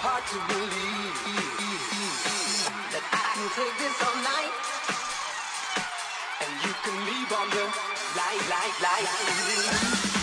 hard to believe that I can take this all night and you can leave on the light, light, light. light.